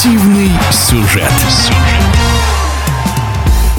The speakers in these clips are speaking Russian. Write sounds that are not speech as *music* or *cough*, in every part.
Спортивный сюжет.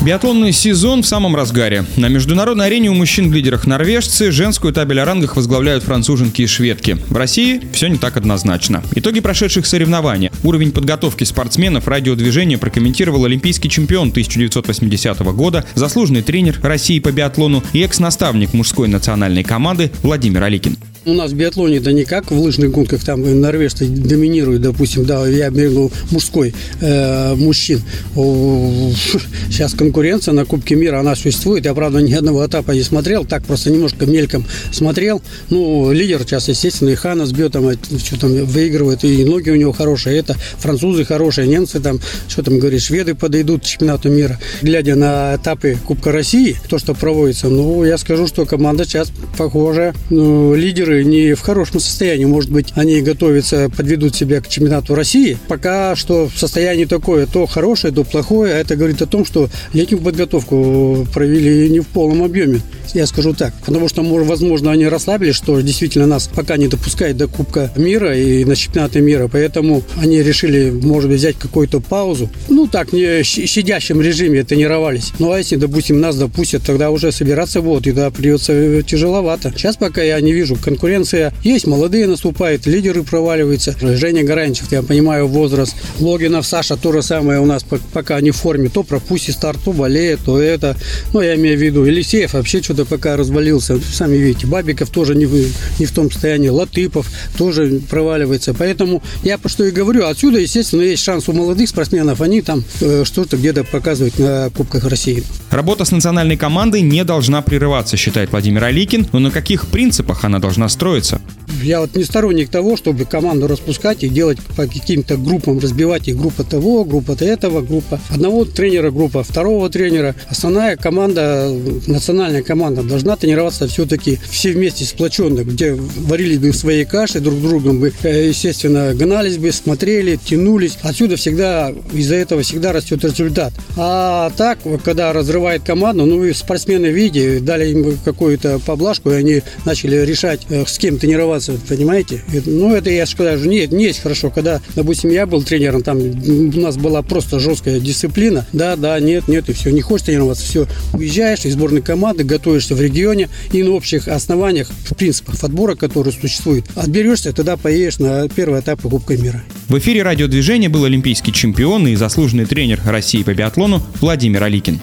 Биатлонный сезон в самом разгаре. На международной арене у мужчин в лидерах норвежцы, женскую табель о рангах возглавляют француженки и шведки. В России все не так однозначно. Итоги прошедших соревнований. Уровень подготовки спортсменов радиодвижения прокомментировал олимпийский чемпион 1980 года, заслуженный тренер России по биатлону и экс-наставник мужской национальной команды Владимир Аликин. У нас в биатлоне да не как в лыжных гонках, там норвежцы доминируют, допустим, да, я имею в виду мужской, э, мужчин. *laughs* Сейчас конкуренция на Кубке мира, она существует. Я, правда, ни одного этапа не смотрел, так просто немножко мельком смотрел. Ну, лидер сейчас, естественно, и Хана с Бетом, а, что там выигрывает, и ноги у него хорошие, это французы хорошие, немцы там, что там говорит, шведы подойдут к чемпионату мира. Глядя на этапы Кубка России, то, что проводится, ну, я скажу, что команда сейчас похожа, ну, лидеры игры не в хорошем состоянии. Может быть, они готовятся, подведут себя к чемпионату России. Пока что состояние такое, то хорошее, то плохое. А это говорит о том, что летнюю подготовку провели не в полном объеме я скажу так. Потому что, возможно, они расслабились, что действительно нас пока не допускает до Кубка мира и на чемпионаты мира. Поэтому они решили, может быть, взять какую-то паузу. Ну, так, не в щадящем режиме тренировались. Ну, а если, допустим, нас допустят, тогда уже собираться вот, и да, придется э, тяжеловато. Сейчас пока я не вижу. Конкуренция есть, молодые наступают, лидеры проваливаются. Женя Гаранчев, я понимаю, возраст. Логинов, Саша, то же самое у нас пока не в форме. То пропустит старт, то болеет, то это. Ну, я имею в виду, Елисеев вообще что-то пока развалился. Сами видите, Бабиков тоже не в, не в том состоянии, Латыпов тоже проваливается. Поэтому я по что и говорю, отсюда, естественно, есть шанс у молодых спортсменов, они там э, что-то где-то показывают на Кубках России. Работа с национальной командой не должна прерываться, считает Владимир Аликин, но на каких принципах она должна строиться? Я вот не сторонник того, чтобы команду распускать и делать по каким-то группам, разбивать их группа того, группа этого, группа одного тренера, группа второго тренера. Основная команда, национальная команда должна тренироваться все-таки все вместе сплоченно, где варились бы в своей каше, друг другом бы, э, естественно, гнались бы, смотрели, тянулись. Отсюда всегда, из-за этого всегда растет результат. А так, когда разрывает команду, ну и спортсмены видели, дали им какую-то поблажку, и они начали решать, э, с кем тренироваться понимаете? Ну, это я скажу, нет, не есть хорошо, когда, допустим, я был тренером, там у нас была просто жесткая дисциплина, да, да, нет, нет, и все, не хочешь тренироваться, все, уезжаешь из сборной команды, готовишься в регионе и на общих основаниях, в принципах отбора, которые существуют, отберешься, тогда поедешь на первый этап Кубка мира. В эфире радиодвижения был олимпийский чемпион и заслуженный тренер России по биатлону Владимир Аликин.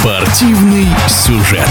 Спортивный сюжет.